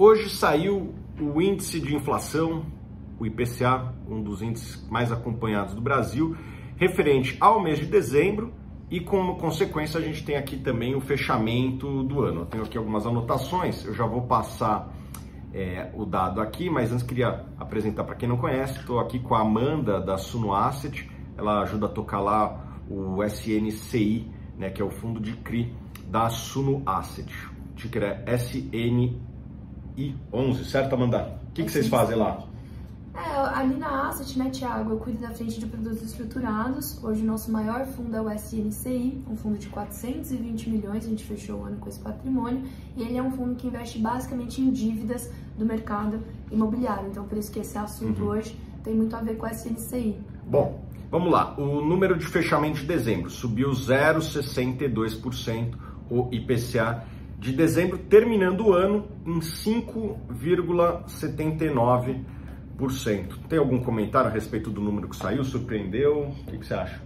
Hoje saiu o índice de inflação, o IPCA, um dos índices mais acompanhados do Brasil, referente ao mês de dezembro e como consequência a gente tem aqui também o fechamento do ano. Eu tenho aqui algumas anotações, eu já vou passar é, o dado aqui, mas antes queria apresentar para quem não conhece, estou aqui com a Amanda da Suno Asset, ela ajuda a tocar lá o SNCI, né, que é o fundo de CRI da Suno Asset. O ticker é SNI11, certo Amanda? O que, que vocês fazem lá? É, ali na Asset, né, Thiago, eu cuido da frente de produtos estruturados. Hoje o nosso maior fundo é o SNCI, um fundo de 420 milhões, a gente fechou o ano com esse patrimônio, e ele é um fundo que investe basicamente em dívidas do mercado imobiliário. Então, por isso que esse assunto uhum. hoje tem muito a ver com o SNCI. Bom, vamos lá. O número de fechamento de dezembro subiu 0,62% o IPCA de dezembro, terminando o ano em 5,79%. Tem algum comentário a respeito do número que saiu? Surpreendeu? O que, que você acha?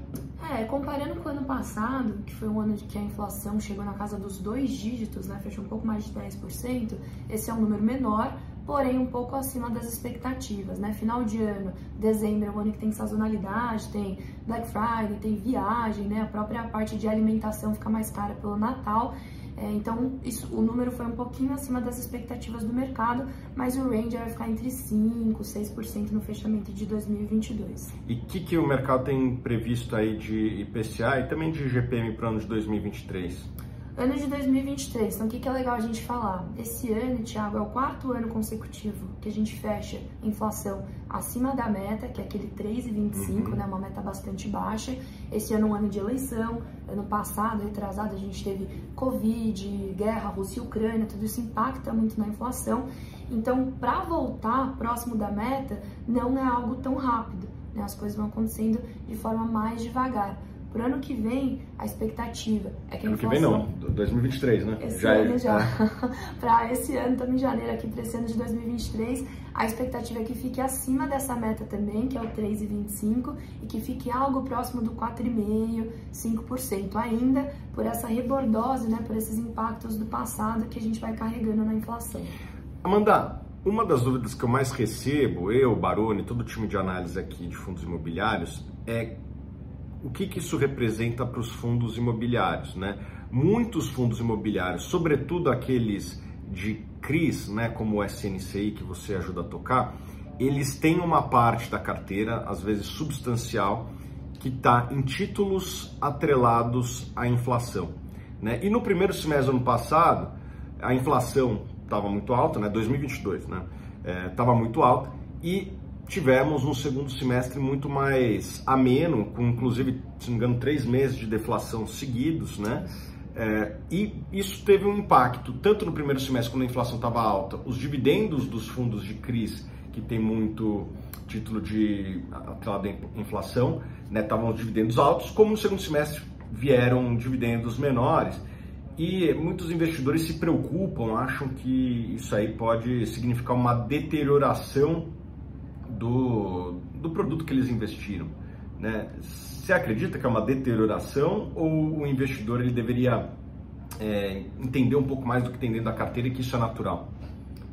É, comparando com o ano passado, que foi um ano que a inflação chegou na casa dos dois dígitos, né, fechou um pouco mais de 10%, esse é um número menor, porém um pouco acima das expectativas, né? Final de ano, dezembro é um ano que tem sazonalidade, tem Black Friday, tem viagem, né? A própria parte de alimentação fica mais cara pelo Natal. É, então, isso, o número foi um pouquinho acima das expectativas do mercado, mas o range vai ficar entre 5% e 6% no fechamento de 2022. E o que, que o mercado tem previsto aí de IPCA e também de GPM para o ano de 2023? Ano de 2023, então o que, que é legal a gente falar? Esse ano, Thiago, é o quarto ano consecutivo que a gente fecha inflação acima da meta, que é aquele 3,25, uhum. né, uma meta bastante baixa. Esse ano é um ano de eleição, ano passado, retrasado, a gente teve Covid, guerra, Rússia e Ucrânia, tudo isso impacta muito na inflação. Então, para voltar próximo da meta, não é algo tão rápido, né? as coisas vão acontecendo de forma mais devagar. Para o ano que vem, a expectativa é que a inflação... Ano que vem não, 2023, né? Esse já ano é... já. para esse ano, estamos em janeiro aqui, para esse ano de 2023, a expectativa é que fique acima dessa meta também, que é o 3,25, e que fique algo próximo do 4,5%, 5%, ainda por essa rebordose, né, por esses impactos do passado que a gente vai carregando na inflação. Amanda, uma das dúvidas que eu mais recebo, eu, Baroni, todo o time de análise aqui de fundos imobiliários, é o que, que isso representa para os fundos imobiliários, né? Muitos fundos imobiliários, sobretudo aqueles de CRIs, né, como o SNCI que você ajuda a tocar, eles têm uma parte da carteira, às vezes substancial, que está em títulos atrelados à inflação. Né? E no primeiro semestre do ano passado, a inflação estava muito alta, né? 2022, né? Estava é, muito alta e tivemos um segundo semestre muito mais ameno, com inclusive, se não me engano, três meses de deflação seguidos, né? É, e isso teve um impacto tanto no primeiro semestre quando a inflação estava alta, os dividendos dos fundos de CRIs, que tem muito título de atrelado à inflação, estavam né, os dividendos altos, como no segundo semestre vieram dividendos menores. E muitos investidores se preocupam, acham que isso aí pode significar uma deterioração do, do produto que eles investiram. Né? Você acredita que é uma deterioração ou o investidor ele deveria é, entender um pouco mais do que tem dentro da carteira e que isso é natural?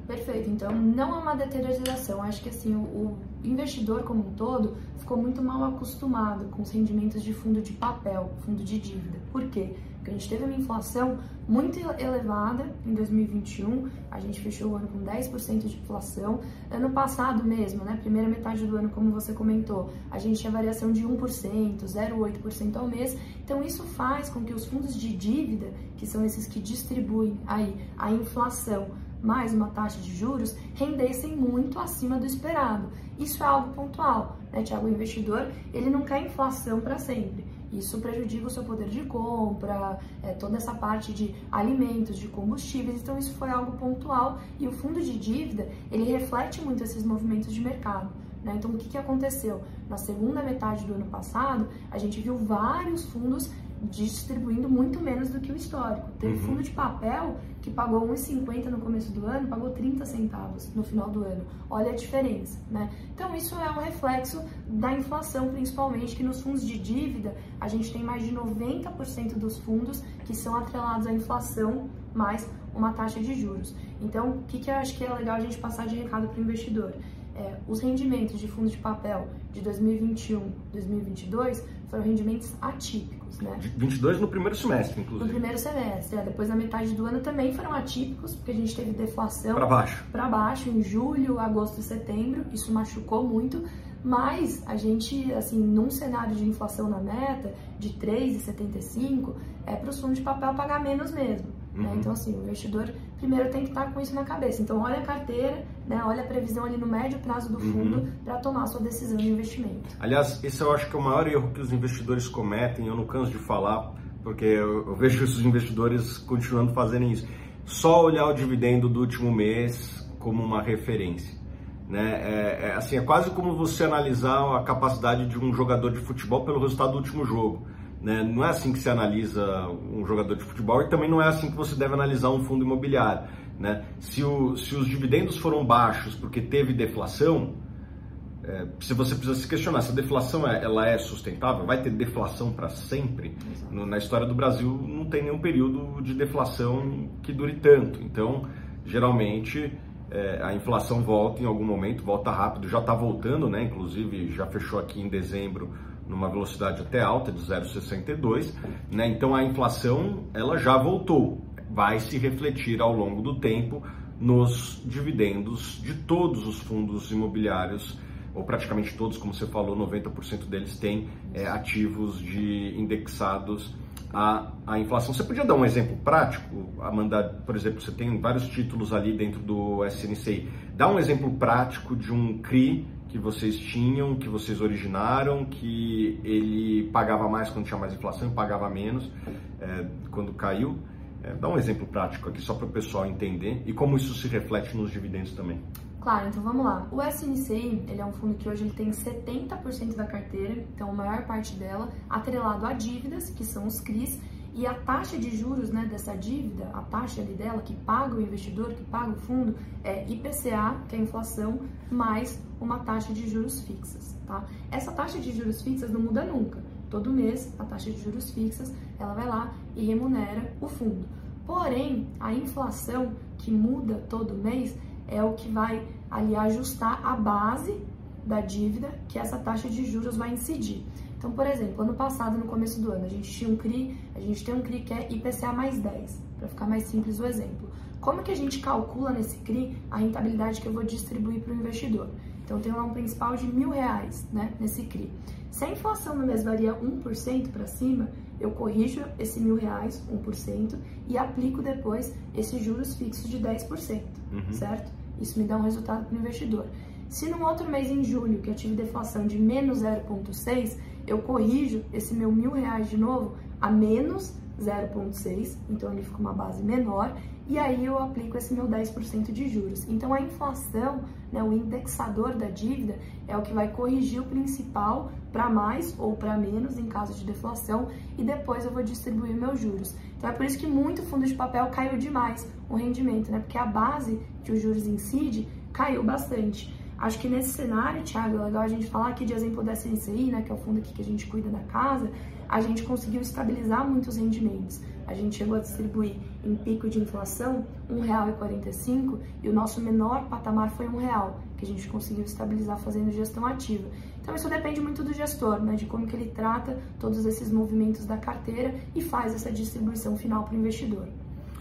Perfeito, então não é uma deterioração. Acho que assim, o, o, investidor como um todo ficou muito mal acostumado com os rendimentos de fundo de papel, fundo de dívida. Por quê? Porque a gente teve uma inflação muito elevada em 2021, a gente fechou o ano com 10% de inflação. Ano passado mesmo, né, primeira metade do ano, como você comentou, a gente tinha variação de 1%, 0,8% ao mês. Então isso faz com que os fundos de dívida, que são esses que distribuem aí a inflação, mais uma taxa de juros rendessem muito acima do esperado. Isso é algo pontual, né, Tiago? O investidor ele não quer inflação para sempre. Isso prejudica o seu poder de compra, é, toda essa parte de alimentos, de combustíveis. Então isso foi algo pontual e o fundo de dívida ele reflete muito esses movimentos de mercado. Né? Então o que, que aconteceu? Na segunda metade do ano passado, a gente viu vários fundos distribuindo muito menos do que o histórico. Teve uhum. fundo de papel que pagou 1,50 no começo do ano, pagou 30 centavos no final do ano. Olha a diferença, né? Então isso é um reflexo da inflação, principalmente que nos fundos de dívida a gente tem mais de 90% dos fundos que são atrelados à inflação mais uma taxa de juros. Então, o que, que eu acho que é legal a gente passar de recado para o investidor? É, os rendimentos de fundo de papel de 2021, 2022 foram rendimentos atípicos, né? 22 no primeiro semestre, inclusive. No primeiro semestre, é, depois na metade do ano também foram atípicos, porque a gente teve deflação para baixo. Para baixo em julho, agosto e setembro, isso machucou muito, mas a gente, assim, num cenário de inflação na meta de 3,75, é para os fundos de papel pagar menos mesmo. Né? Uhum. Né? Então, assim, o investidor primeiro tem que estar com isso na cabeça. Então, olha a carteira, né? olha a previsão ali no médio prazo do fundo uhum. para tomar a sua decisão de investimento. Aliás, esse eu acho que é o maior erro que os investidores cometem, eu não canso de falar, porque eu, eu vejo os investidores continuando fazendo isso. Só olhar o dividendo do último mês como uma referência. Né? É, é, assim, é quase como você analisar a capacidade de um jogador de futebol pelo resultado do último jogo. Né? Não é assim que se analisa um jogador de futebol e também não é assim que você deve analisar um fundo imobiliário. Né? Se, o, se os dividendos foram baixos porque teve deflação, é, se você precisa se questionar se a deflação é, ela é sustentável, vai ter deflação para sempre. No, na história do Brasil não tem nenhum período de deflação que dure tanto. Então, geralmente é, a inflação volta em algum momento, volta rápido, já está voltando, né? Inclusive já fechou aqui em dezembro numa velocidade até alta de 0,62, né? Então a inflação ela já voltou, vai se refletir ao longo do tempo nos dividendos de todos os fundos imobiliários ou praticamente todos, como você falou, 90% deles têm é, ativos de indexados à, à inflação. Você podia dar um exemplo prático, Amanda? Por exemplo, você tem vários títulos ali dentro do SNCI. Dá um exemplo prático de um CRI que vocês tinham, que vocês originaram, que ele pagava mais quando tinha mais inflação e pagava menos é, quando caiu. É, dá um exemplo prático aqui só para o pessoal entender e como isso se reflete nos dividendos também. Claro, então vamos lá. O SNCI, ele é um fundo que hoje ele tem 70% da carteira, então a maior parte dela atrelado a dívidas, que são os CRIs, e a taxa de juros né, dessa dívida, a taxa ali dela que paga o investidor, que paga o fundo, é IPCA, que é a inflação, mais uma taxa de juros fixas. Tá? Essa taxa de juros fixas não muda nunca. Todo mês, a taxa de juros fixas, ela vai lá e remunera o fundo. Porém, a inflação que muda todo mês é o que vai ali ajustar a base da dívida que essa taxa de juros vai incidir. Então, por exemplo, ano passado, no começo do ano, a gente tinha um CRI, a gente tem um CRI que é IPCA mais 10, para ficar mais simples o exemplo. Como que a gente calcula nesse CRI a rentabilidade que eu vou distribuir para o investidor? Então, eu tenho lá um principal de mil reais né, nesse CRI. Se a inflação no mês varia 1% para cima, eu corrijo esse mil reais, 1%, e aplico depois esses juros fixos de 10%, uhum. certo? Isso me dá um resultado para o investidor. Se num outro mês, em julho, que eu tive deflação de menos 0,6, eu corrijo esse meu mil reais de novo a menos 0,6, então ele fica uma base menor, e aí eu aplico esse meu 10% de juros. Então a inflação, né, o indexador da dívida, é o que vai corrigir o principal para mais ou para menos em caso de deflação, e depois eu vou distribuir meus juros. Então é por isso que muito fundo de papel caiu demais o rendimento, né? Porque a base que os juros incide caiu bastante. Acho que nesse cenário, Thiago, é legal a gente falar aqui de exemplo da SNCI, né, que é o fundo aqui que a gente cuida da casa, a gente conseguiu estabilizar muitos rendimentos. A gente chegou a distribuir em pico de inflação R$ 1,45 e o nosso menor patamar foi R$ 1,00, que a gente conseguiu estabilizar fazendo gestão ativa. Então isso depende muito do gestor, né, de como que ele trata todos esses movimentos da carteira e faz essa distribuição final para o investidor.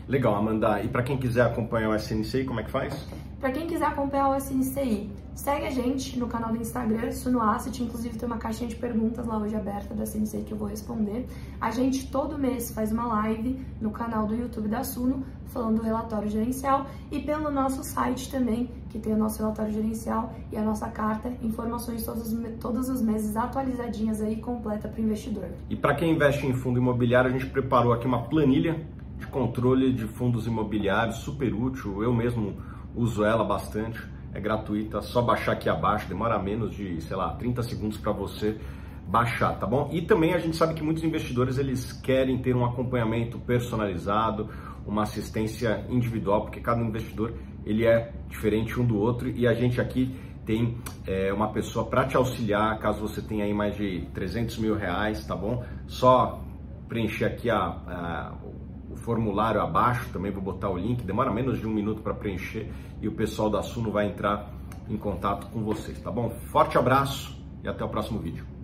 Legal, Amanda. E para quem quiser acompanhar o SNCI, como é que faz? Para quem quiser acompanhar o SNCI, segue a gente no canal do Instagram, Suno Asset, inclusive tem uma caixinha de perguntas lá hoje aberta da SNCI que eu vou responder. A gente todo mês faz uma live no canal do YouTube da Suno falando do relatório gerencial e pelo nosso site também, que tem o nosso relatório gerencial e a nossa carta, informações todos, todos os meses atualizadinhas aí, completa para o investidor. E para quem investe em fundo imobiliário, a gente preparou aqui uma planilha de controle de fundos imobiliários, super útil, eu mesmo uso ela bastante, é gratuita, só baixar aqui abaixo, demora menos de, sei lá, 30 segundos para você baixar, tá bom? E também a gente sabe que muitos investidores eles querem ter um acompanhamento personalizado, uma assistência individual, porque cada investidor ele é diferente um do outro e a gente aqui tem é, uma pessoa para te auxiliar caso você tenha aí mais de 300 mil reais, tá bom? Só preencher aqui a, a formulário abaixo, também vou botar o link, demora menos de um minuto para preencher e o pessoal da Suno vai entrar em contato com vocês, tá bom? Forte abraço e até o próximo vídeo.